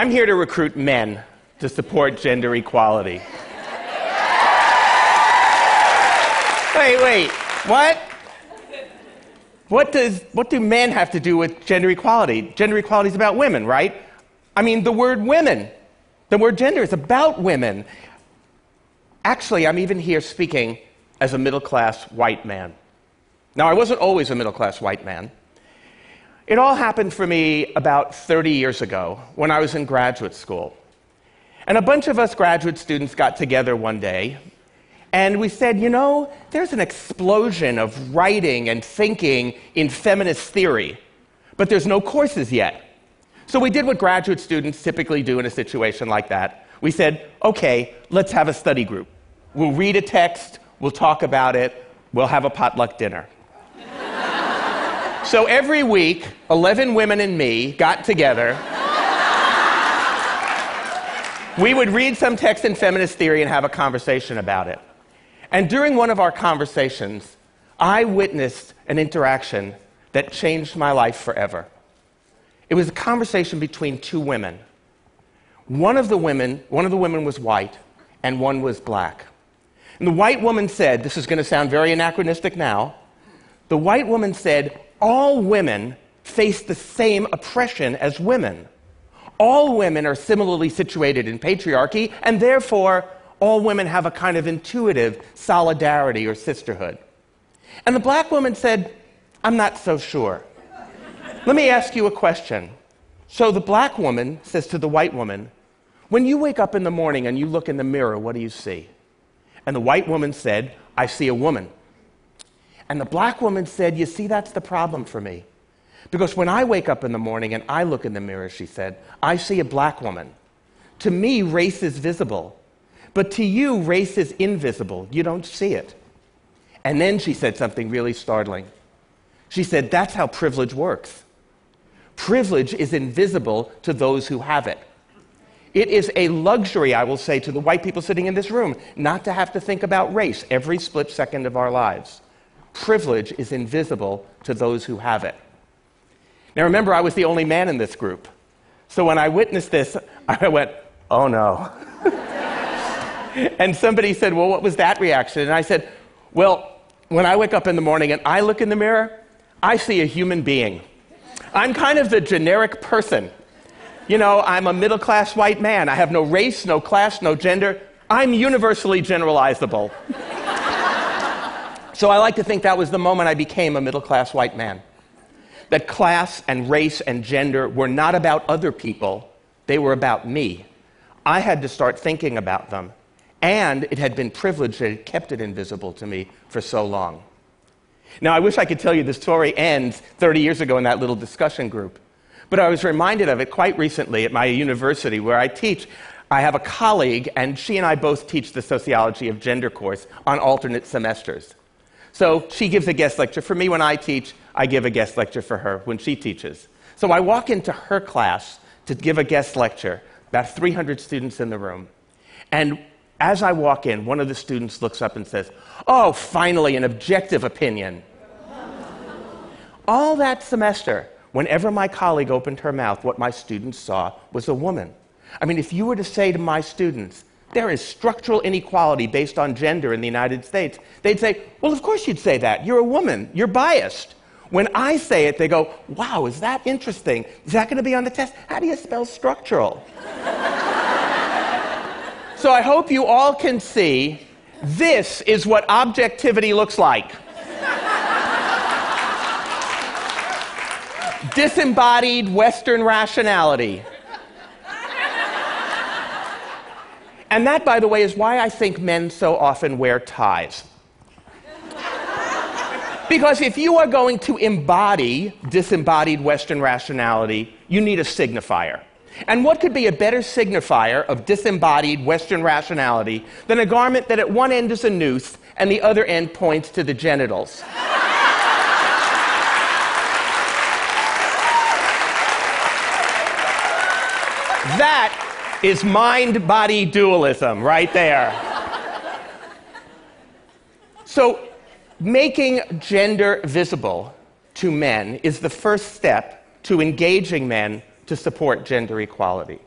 I'm here to recruit men to support gender equality. wait, wait, what? What, does, what do men have to do with gender equality? Gender equality is about women, right? I mean, the word women, the word gender is about women. Actually, I'm even here speaking as a middle class white man. Now, I wasn't always a middle class white man. It all happened for me about 30 years ago when I was in graduate school. And a bunch of us graduate students got together one day and we said, you know, there's an explosion of writing and thinking in feminist theory, but there's no courses yet. So we did what graduate students typically do in a situation like that. We said, okay, let's have a study group. We'll read a text, we'll talk about it, we'll have a potluck dinner. So every week, 11 women and me got together. we would read some text in feminist theory and have a conversation about it. And during one of our conversations, I witnessed an interaction that changed my life forever. It was a conversation between two women. One of the women, one of the women was white and one was black. And the white woman said, this is going to sound very anachronistic now. The white woman said, all women face the same oppression as women. All women are similarly situated in patriarchy, and therefore all women have a kind of intuitive solidarity or sisterhood. And the black woman said, I'm not so sure. Let me ask you a question. So the black woman says to the white woman, When you wake up in the morning and you look in the mirror, what do you see? And the white woman said, I see a woman. And the black woman said, You see, that's the problem for me. Because when I wake up in the morning and I look in the mirror, she said, I see a black woman. To me, race is visible. But to you, race is invisible. You don't see it. And then she said something really startling. She said, That's how privilege works. Privilege is invisible to those who have it. It is a luxury, I will say, to the white people sitting in this room, not to have to think about race every split second of our lives. Privilege is invisible to those who have it. Now, remember, I was the only man in this group. So when I witnessed this, I went, oh no. and somebody said, Well, what was that reaction? And I said, Well, when I wake up in the morning and I look in the mirror, I see a human being. I'm kind of the generic person. You know, I'm a middle class white man. I have no race, no class, no gender. I'm universally generalizable. So I like to think that was the moment I became a middle class white man. That class and race and gender were not about other people, they were about me. I had to start thinking about them and it had been privileged that it kept it invisible to me for so long. Now, I wish I could tell you the story ends 30 years ago in that little discussion group, but I was reminded of it quite recently at my university where I teach. I have a colleague, and she and I both teach the sociology of gender course on alternate semesters. So she gives a guest lecture for me when I teach, I give a guest lecture for her when she teaches. So I walk into her class to give a guest lecture, about 300 students in the room. And as I walk in, one of the students looks up and says, Oh, finally, an objective opinion. All that semester, whenever my colleague opened her mouth, what my students saw was a woman. I mean, if you were to say to my students, there is structural inequality based on gender in the United States, they'd say, Well, of course you'd say that. You're a woman. You're biased. When I say it, they go, Wow, is that interesting? Is that going to be on the test? How do you spell structural? So I hope you all can see this is what objectivity looks like. Disembodied Western rationality. And that, by the way, is why I think men so often wear ties. Because if you are going to embody disembodied Western rationality, you need a signifier. And what could be a better signifier of disembodied Western rationality than a garment that at one end is a noose and the other end points to the genitals? that is mind body dualism right there. So, making gender visible to men is the first step to engaging men to support gender equality.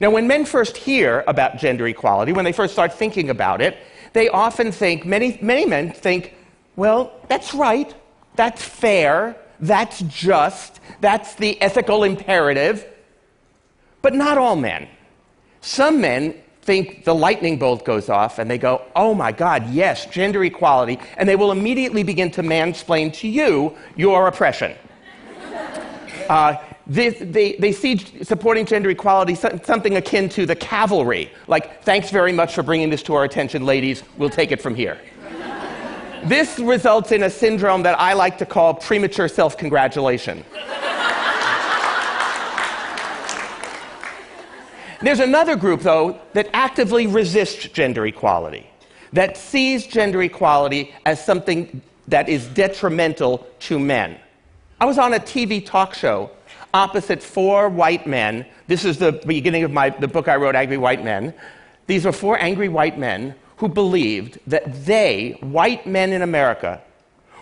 Now, when men first hear about gender equality, when they first start thinking about it, they often think, many, many men think, well, that's right, that's fair, that's just, that's the ethical imperative. But not all men. Some men think the lightning bolt goes off and they go, oh my God, yes, gender equality, and they will immediately begin to mansplain to you your oppression. uh, they, they, they, see supporting gender equality something akin to the cavalry, like, thanks very much for bringing this to our attention, ladies, we'll take it from here. this results in a syndrome that I like to call premature self congratulation. There's another group, though, that actively resists gender equality, that sees gender equality as something that is detrimental to men. I was on a TV talk show opposite four white men. This is the beginning of my, the book I wrote, Angry White Men. These were four angry white men who believed that they, white men in America,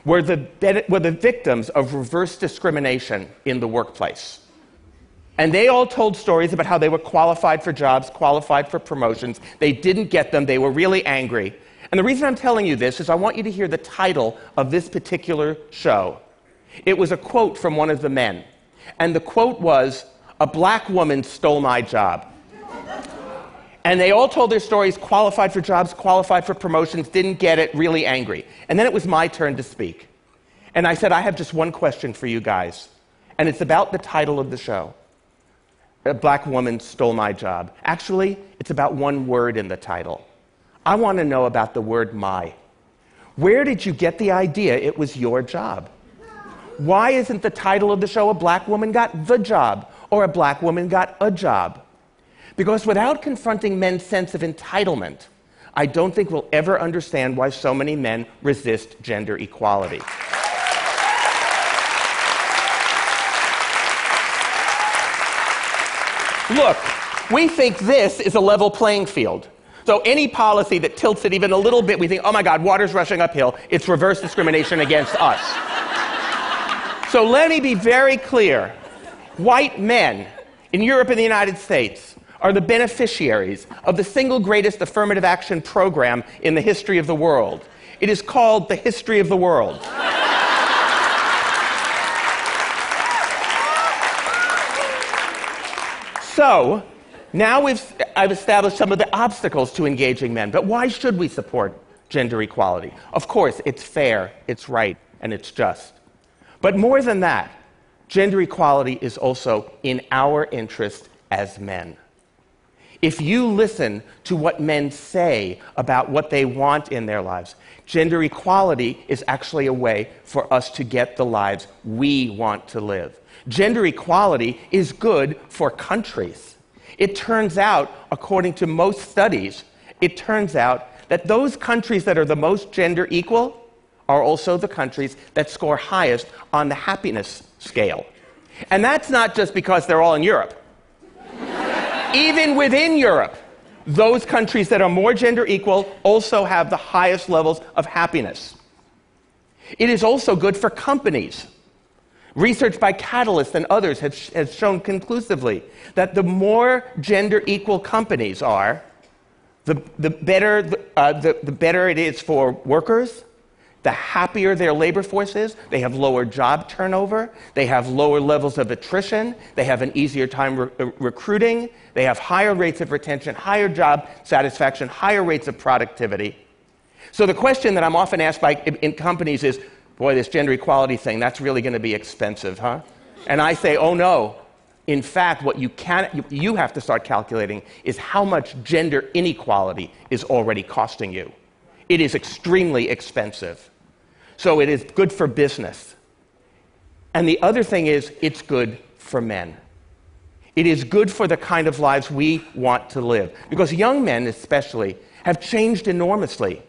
were the, were the victims of reverse discrimination in the workplace. And they all told stories about how they were qualified for jobs, qualified for promotions. They didn't get them, they were really angry. And the reason I'm telling you this is I want you to hear the title of this particular show. It was a quote from one of the men. And the quote was, A black woman stole my job. And they all told their stories, qualified for jobs, qualified for promotions, didn't get it, really angry. And then it was my turn to speak. And I said, I have just one question for you guys. And it's about the title of the show. A black woman stole my job. Actually, it's about one word in the title. I want to know about the word my. Where did you get the idea it was your job? Why isn't the title of the show A Black Woman Got the Job or A Black Woman Got a Job? Because without confronting men's sense of entitlement, I don't think we'll ever understand why so many men resist gender equality. Look, we think this is a level playing field. So any policy that tilts it even a little bit, we think, oh my God, water's rushing uphill. It's reverse discrimination against us. So let me be very clear. White men in Europe and the United States are the beneficiaries of the single greatest affirmative action program in the history of the world. It is called the history of the world. So, now we've, I've established some of the obstacles to engaging men, but why should we support gender equality? Of course, it's fair, it's right, and it's just. But more than that, gender equality is also in our interest as men. If you listen to what men say about what they want in their lives, gender equality is actually a way for us to get the lives we want to live. Gender equality is good for countries. It turns out, according to most studies, it turns out that those countries that are the most gender equal are also the countries that score highest on the happiness scale. And that's not just because they're all in Europe. Even within Europe, those countries that are more gender equal also have the highest levels of happiness. It is also good for companies. Research by Catalyst and others has, has shown conclusively that the more gender equal companies are, the, the, better, uh, the, the better it is for workers, the happier their labor force is. They have lower job turnover. They have lower levels of attrition. They have an easier time re- uh, recruiting. They have higher rates of retention, higher job satisfaction, higher rates of productivity. So the question that I'm often asked by in companies is, boy, this gender equality thing, that's really going to be expensive, huh? And I say, oh no. In fact, what you, can, you have to start calculating is how much gender inequality is already costing you. It is extremely expensive. So it is good for business. And the other thing is, it's good for men. It is good for the kind of lives we want to live. Because young men, especially, have changed enormously.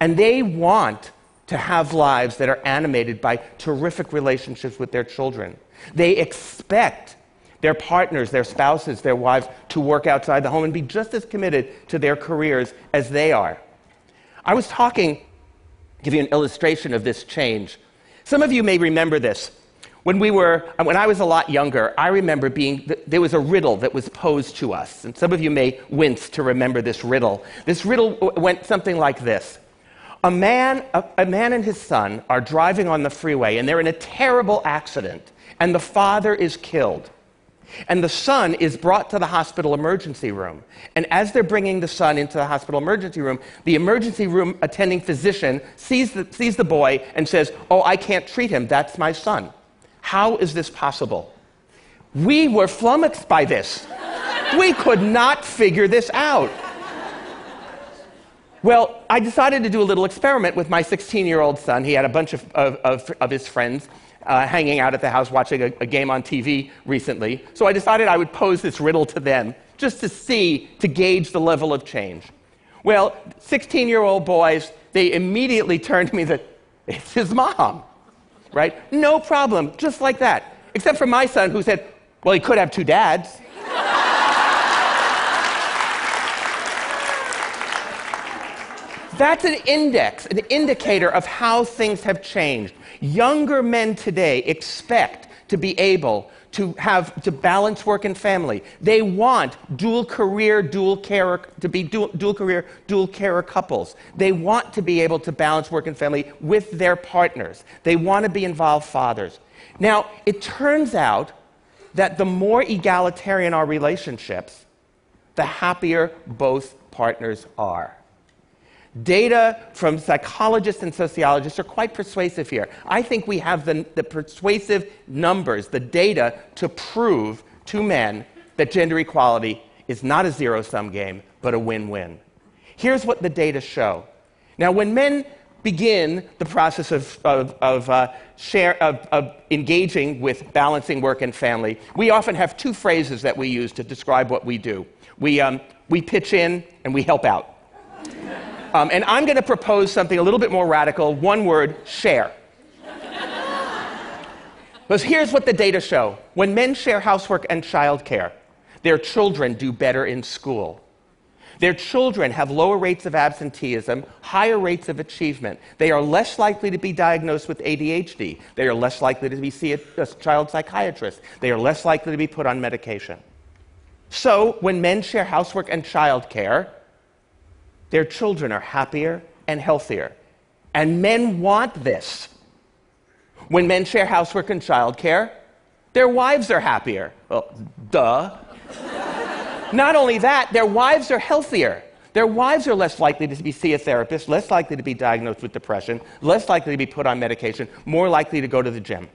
And they want to have lives that are animated by terrific relationships with their children. They expect their partners, their spouses, their wives to work outside the home and be just as committed to their careers as they are. I was talking give you an illustration of this change. Some of you may remember this. When, we were, when I was a lot younger, I remember being, there was a riddle that was posed to us. And some of you may wince to remember this riddle. This riddle went something like this A man, a, a man and his son are driving on the freeway, and they're in a terrible accident, and the father is killed. And the son is brought to the hospital emergency room. And as they're bringing the son into the hospital emergency room, the emergency room attending physician sees the, sees the boy and says, Oh, I can't treat him. That's my son. How is this possible? We were flummoxed by this. we could not figure this out. Well, I decided to do a little experiment with my 16 year old son. He had a bunch of, of, of, of his friends uh, hanging out at the house watching a, a game on TV recently. So I decided I would pose this riddle to them just to see, to gauge the level of change. Well, 16 year old boys, they immediately turned to me that it's his mom right? No problem, just like that. Except for my son who said, well, he could have two dads. That's an index, an indicator of how things have changed. Younger men today expect to be able to have to balance work and family. They want dual career, dual care to be dual, dual career, dual carer couples. They want to be able to balance work and family with their partners. They want to be involved fathers. Now, it turns out that the more egalitarian our relationships, the happier both partners are. Data from psychologists and sociologists are quite persuasive here. I think we have the, the persuasive numbers, the data to prove to men that gender equality is not a zero sum game, but a win win. Here's what the data show. Now, when men begin the process of, of, of, uh, share, of, of engaging with balancing work and family, we often have two phrases that we use to describe what we do. We, um, we pitch in and we help out. Um, and I'm going to propose something a little bit more radical one word share. Because here's what the data show when men share housework and childcare, their children do better in school. Their children have lower rates of absenteeism, higher rates of achievement. They are less likely to be diagnosed with ADHD. They are less likely to be see a, a child psychiatrist. They are less likely to be put on medication. So, when men share housework and childcare, their children are happier and healthier. And men want this. When men share housework and childcare, their wives are happier. Well, duh. Not only that, their wives are healthier. Their wives are less likely to be see a therapist, less likely to be diagnosed with depression, less likely to be put on medication, more likely to go to the gym.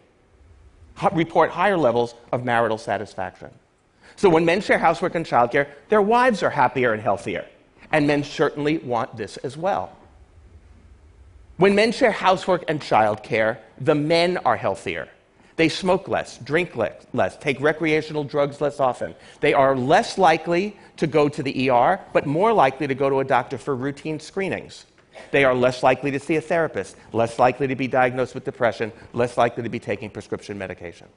report higher levels of marital satisfaction. So when men share housework and childcare, their wives are happier and healthier and men certainly want this as well. When men share housework and childcare, the men are healthier. They smoke less, drink less, take recreational drugs less often. They are less likely to go to the ER, but more likely to go to a doctor for routine screenings. They are less likely to see a therapist, less likely to be diagnosed with depression, less likely to be taking prescription medication.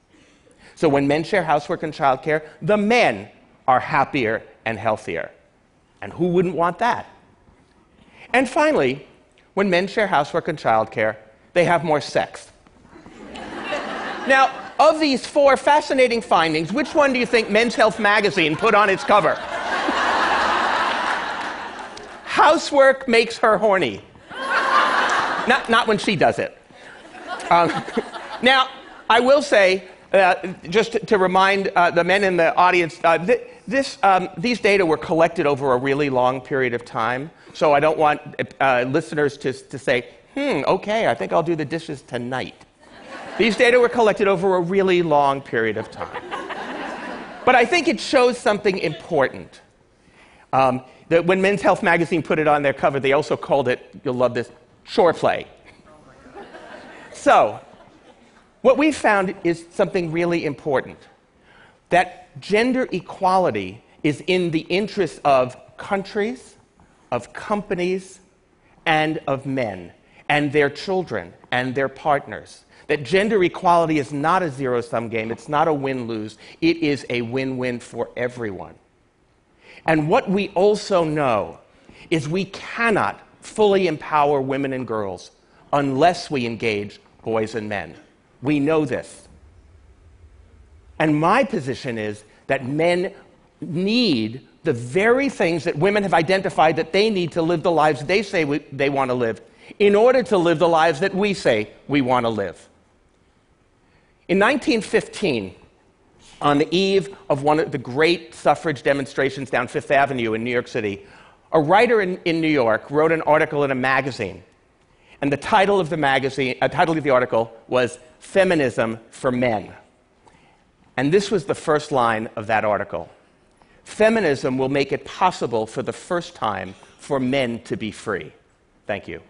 So when men share housework and childcare, the men are happier and healthier. And who wouldn't want that? And finally, when men share housework and childcare, they have more sex. now, of these four fascinating findings, which one do you think Men's Health magazine put on its cover? Housework makes her horny. not, not when she does it. Um, now, I will say, uh, just to, to remind uh, the men in the audience, uh, th- this, um, these data were collected over a really long period of time, so I don't want uh, listeners to, to say, hmm, okay, I think I'll do the dishes tonight. these data were collected over a really long period of time. but I think it shows something important. Um, that when Men's Health magazine put it on their cover, they also called it, you'll love this, chore play. so, what we found is something really important that gender equality is in the interest of countries, of companies, and of men, and their children, and their partners. That gender equality is not a zero sum game, it's not a win lose, it is a win win for everyone. And what we also know is we cannot fully empower women and girls unless we engage boys and men. We know this. And my position is that men need the very things that women have identified that they need to live the lives they say we, they want to live in order to live the lives that we say we want to live. In 1915, on the eve of one of the great suffrage demonstrations down Fifth Avenue in New York City, a writer in, in New York wrote an article in a magazine. And the title of the magazine, uh, title of the article was Feminism for Men. And this was the first line of that article. Feminism will make it possible for the first time for men to be free. Thank you.